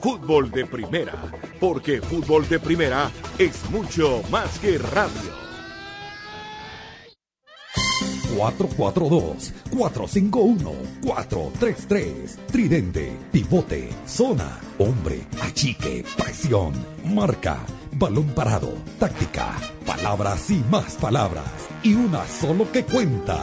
Speaker 21: Fútbol de Primera, porque fútbol de primera es mucho más que radio.
Speaker 22: 442-451-433. Tridente, pivote, zona, hombre, achique, presión, marca, balón parado, táctica, palabras y más palabras. Y una solo que cuenta.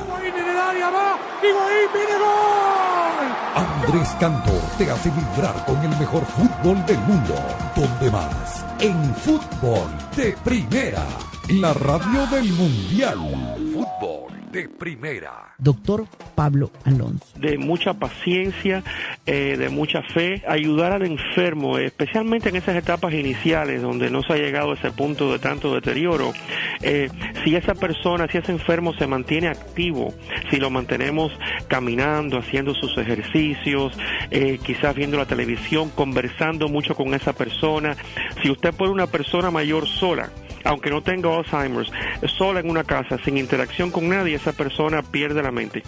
Speaker 22: Andrés Cantor te hace vibrar con el mejor fútbol del mundo. ¿Dónde más? En fútbol de primera. La radio del mundial. Fútbol de primera.
Speaker 11: Doctor Pablo Alonso.
Speaker 23: De mucha paciencia, eh, de mucha fe, ayudar al enfermo, especialmente en esas etapas iniciales donde no se ha llegado a ese punto de tanto deterioro. Eh, si esa persona, si ese enfermo se mantiene activo, si lo mantenemos caminando, haciendo sus ejercicios, eh, quizás viendo la televisión, conversando mucho con esa persona, si usted pone una persona mayor sola, aunque no tenga Alzheimer's, sola en una casa, sin interacción con nadie, esa persona pierde la mente.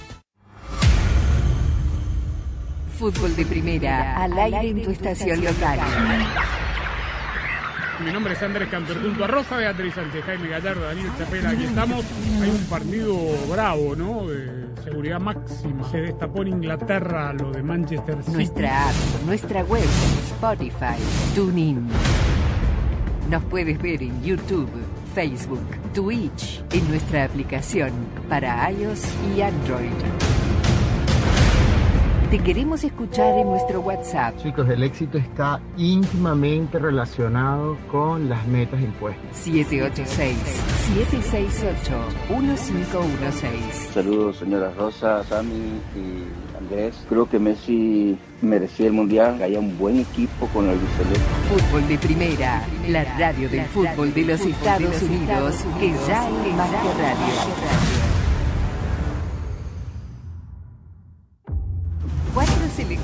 Speaker 1: Fútbol de primera, al aire en tu estación local.
Speaker 2: Mi nombre es Andrés Cantor, junto a Rosa Beatriz Sánchez, Jaime Gallardo, Daniel Chapela, aquí estamos. Hay un partido bravo, ¿no? De seguridad máxima. Se destapó en Inglaterra lo de Manchester City.
Speaker 1: Nuestra app, nuestra web, Spotify, TuneIn. Nos puedes ver en YouTube, Facebook, Twitch, en nuestra aplicación para iOS y Android. Te queremos escuchar en nuestro WhatsApp
Speaker 24: Chicos, el éxito está íntimamente relacionado con las metas impuestas.
Speaker 1: 786-768-1516.
Speaker 25: Saludos, señora Rosa, Sammy y Creo que Messi merecía el mundial, que haya un buen equipo con el Celeste.
Speaker 1: Fútbol de primera, la radio del fútbol de los Estados Unidos, que ya es más radio.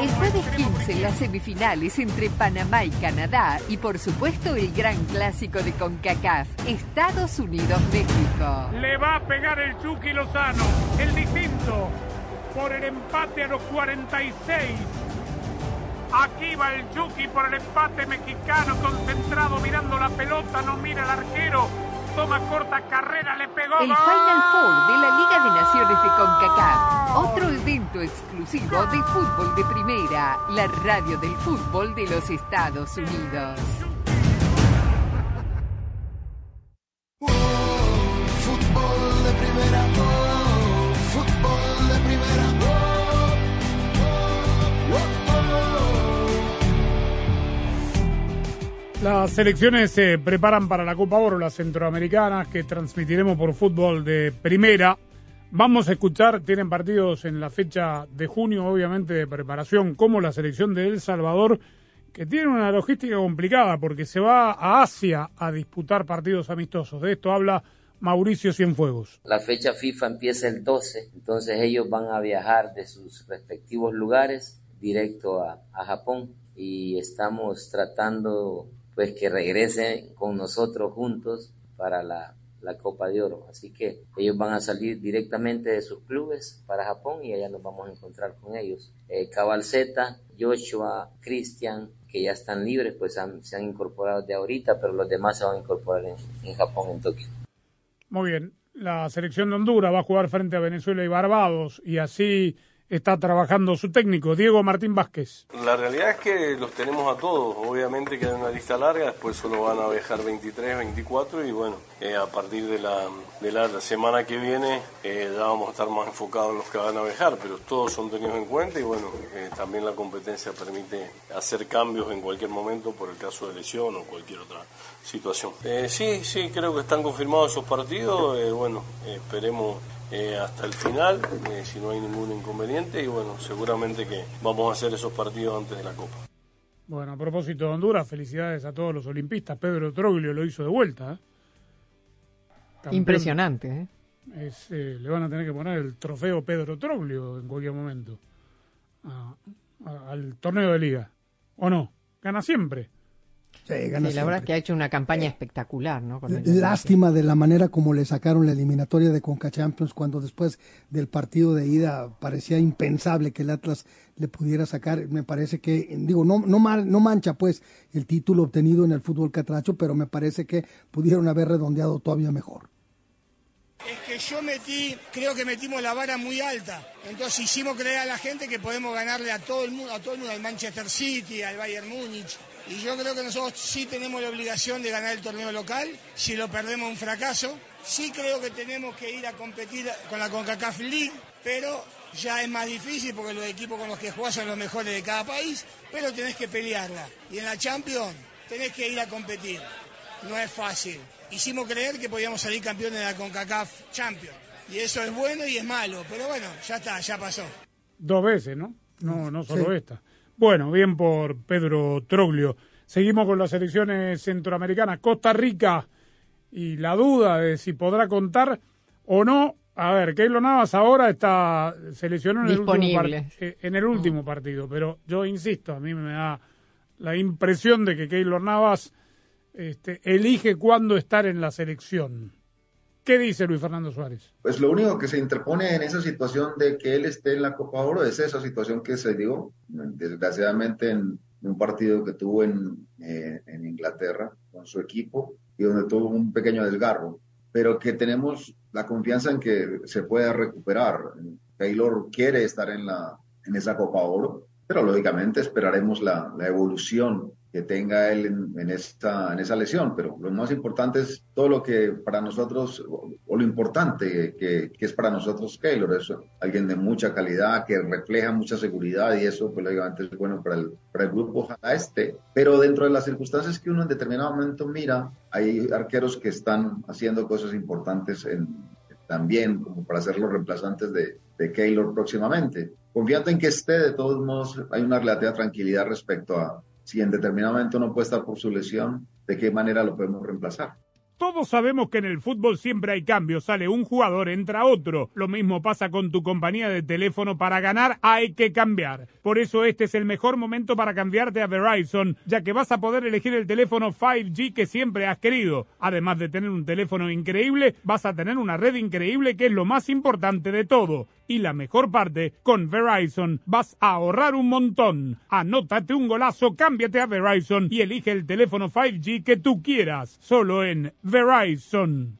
Speaker 1: El jueves 15, las semifinales entre Panamá y Canadá y por supuesto el gran clásico de CONCACAF, Estados Unidos-México.
Speaker 2: Le va a pegar el Chucky Lozano, el distinto, por el empate a los 46. Aquí va el Chucky por el empate mexicano, concentrado, mirando la pelota, no mira al arquero. Toma corta carrera, le pegó.
Speaker 1: El. Final Four de la Liga de Naciones CONCACAF. Otro evento exclusivo de fútbol de primera, la radio del fútbol de los Estados Unidos.
Speaker 9: Fútbol de primera, fútbol de primera,
Speaker 2: Las selecciones se preparan para la Copa Oro, las centroamericanas, que transmitiremos por fútbol de primera. Vamos a escuchar, tienen partidos en la fecha de junio, obviamente, de preparación, como la selección de El Salvador, que tiene una logística complicada porque se va a Asia a disputar partidos amistosos. De esto habla Mauricio Cienfuegos.
Speaker 26: La fecha FIFA empieza el 12, entonces ellos van a viajar de sus respectivos lugares directo a, a Japón y estamos tratando pues que regresen con nosotros juntos para la, la Copa de Oro. Así que ellos van a salir directamente de sus clubes para Japón y allá nos vamos a encontrar con ellos. Eh, Cabalceta, Joshua, Cristian, que ya están libres, pues han- se han incorporado de ahorita, pero los demás se van a incorporar en Japón, en Tokio.
Speaker 2: Muy bien. La selección de Honduras va a jugar frente a Venezuela y Barbados y así está trabajando su técnico, Diego Martín Vázquez.
Speaker 27: La realidad es que los tenemos a todos. Obviamente que hay una lista larga, después solo van a viajar 23, 24 y bueno, eh, a partir de la, de la semana que viene eh, ya vamos a estar más enfocados en los que van a viajar, pero todos son tenidos en cuenta y bueno, eh, también la competencia permite hacer cambios en cualquier momento por el caso de lesión o cualquier otra situación. Eh, sí, sí, creo que están confirmados esos partidos. bueno, esperemos eh, hasta el final, eh, si no hay ningún inconveniente. Y bueno, seguramente que vamos a hacer esos partidos antes de la Copa.
Speaker 2: Bueno, a propósito de Honduras, felicidades a todos los olimpistas. Pedro Troglio lo hizo de vuelta. ¿eh? Campeón.
Speaker 4: Impresionante, ¿eh?
Speaker 2: Es, eh, le van a tener que poner el trofeo Pedro Troglio en cualquier momento a- a- al torneo de liga. ¿O no? Gana siempre.
Speaker 3: Sí,
Speaker 4: Sí, la verdad
Speaker 3: siempre.
Speaker 4: que ha hecho una campaña espectacular, ¿no? Con el-
Speaker 3: Lástima de la manera como le sacaron la eliminatoria de Conca Champions cuando después del partido de ida parecía impensable que el Atlas le pudiera sacar. Me parece que, digo, no, no, mal, no mancha pues el título obtenido en el fútbol catracho, pero me parece que pudieron haber redondeado todavía mejor.
Speaker 28: Es que yo metí, creo que metimos la vara muy alta. Entonces hicimos creer a la gente que podemos ganarle a todo el mundo, a todo el mundo, al Manchester City, al Bayern Múnich. Y yo creo que nosotros sí tenemos la obligación de ganar el torneo local. Si lo perdemos, un fracaso. Sí creo que tenemos que ir a competir con la CONCACAF League, pero ya es más difícil porque los equipos con los que jugás son los mejores de cada país, pero tenés que pelearla. Y en la Champions tenés que ir a competir. No es fácil. Hicimos creer que podíamos salir campeones de la CONCACAF Champions. Y eso es bueno y es malo, pero bueno, ya está, ya pasó.
Speaker 2: Dos veces, ¿no? No, no solo esta. Bueno, bien por Pedro Troglio. Seguimos con las elecciones centroamericanas. Costa Rica y la duda de si podrá contar o no. A ver, Keylor Navas ahora está seleccionó en el, último, eh, en el último partido, pero yo insisto, a mí me da la impresión de que Keylor Navas este, elige cuándo estar en la selección. ¿Qué dice Luis Fernando Suárez?
Speaker 29: Pues lo único que se interpone en esa situación de que él esté en la Copa Oro es esa situación que se dio, desgraciadamente, en un partido que tuvo en, eh, en Inglaterra con su equipo y donde tuvo un pequeño desgarro, pero que tenemos la confianza en que se pueda recuperar. Taylor quiere estar en, la, en esa Copa Oro, pero lógicamente esperaremos la, la evolución que tenga él en, en, esta, en esa lesión, pero lo más importante es todo lo que para nosotros, o, o lo importante que, que, es para nosotros Keylor, es alguien de mucha calidad, que refleja mucha seguridad y eso pues lógicamente es bueno para el, para el grupo, ojalá este, pero dentro de las circunstancias que uno en determinado momento mira, hay arqueros que están haciendo cosas importantes en, también como para ser los reemplazantes de, de Keylor próximamente. Confiando en que esté, de todos modos, hay una relativa tranquilidad respecto a si en determinado momento no puede estar por su lesión, de qué manera lo podemos reemplazar.
Speaker 2: Todos sabemos que en el fútbol siempre hay cambios, sale un jugador, entra otro. Lo mismo pasa con tu compañía de teléfono, para ganar hay que cambiar. Por eso este es el mejor momento para cambiarte a Verizon, ya que vas a poder elegir el teléfono 5G que siempre has querido. Además de tener un teléfono increíble, vas a tener una red increíble que es lo más importante de todo. Y la mejor parte, con Verizon vas a ahorrar un montón. Anótate un golazo, cámbiate a Verizon y elige el teléfono 5G que tú quieras. Solo en Verizon.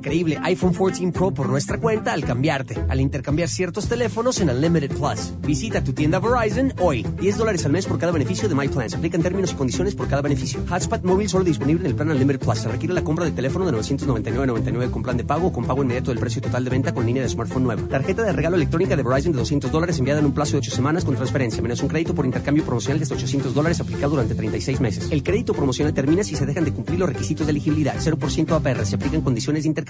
Speaker 5: increíble iPhone 14 Pro por nuestra cuenta al cambiarte, al intercambiar ciertos teléfonos en Unlimited Plus. Visita tu tienda Verizon hoy. 10 dólares al mes por cada beneficio de My Plan. Se aplican términos y condiciones por cada beneficio. Hotspot móvil solo disponible en el plan Unlimited Plus. Se requiere la compra de teléfono de 999.99 con plan de pago o con pago inmediato del precio total de venta con línea de smartphone nueva. Tarjeta de regalo electrónica de Verizon de 200 dólares enviada en un plazo de 8 semanas con transferencia, menos un crédito por intercambio promocional de hasta 800 dólares aplicado durante 36 meses. El crédito promocional termina si se dejan de cumplir los requisitos de elegibilidad. 0% APR. Se aplican condiciones de intercambio.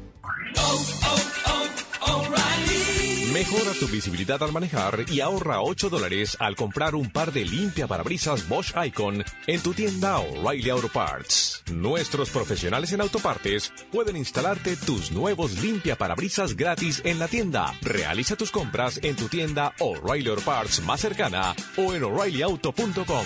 Speaker 19: Mejora tu visibilidad al manejar y ahorra 8 dólares al comprar un par de limpia parabrisas Bosch Icon en tu tienda O'Reilly Auto Parts. Nuestros profesionales en autopartes pueden instalarte tus nuevos limpia parabrisas gratis en la tienda. Realiza tus compras en tu tienda O'Reilly Auto Parts más cercana o en o'ReillyAuto.com.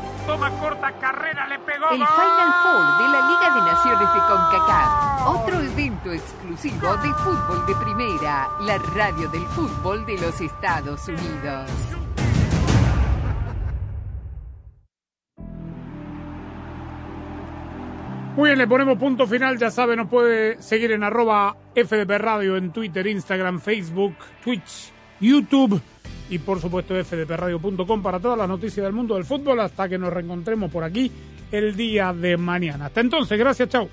Speaker 2: Toma corta carrera, le pegó.
Speaker 1: El
Speaker 2: ¡Gol!
Speaker 1: Final Four de la Liga de Naciones de CONCACAF. Otro evento exclusivo de fútbol de primera. La radio del fútbol de los Estados Unidos.
Speaker 2: Muy bien, le ponemos punto final. Ya sabe, nos puede seguir en arroba FDP Radio en Twitter, Instagram, Facebook, Twitch, YouTube y por supuesto fdpradio.com para todas las noticias del mundo del fútbol hasta que nos reencontremos por aquí el día de mañana. Hasta entonces, gracias, chao.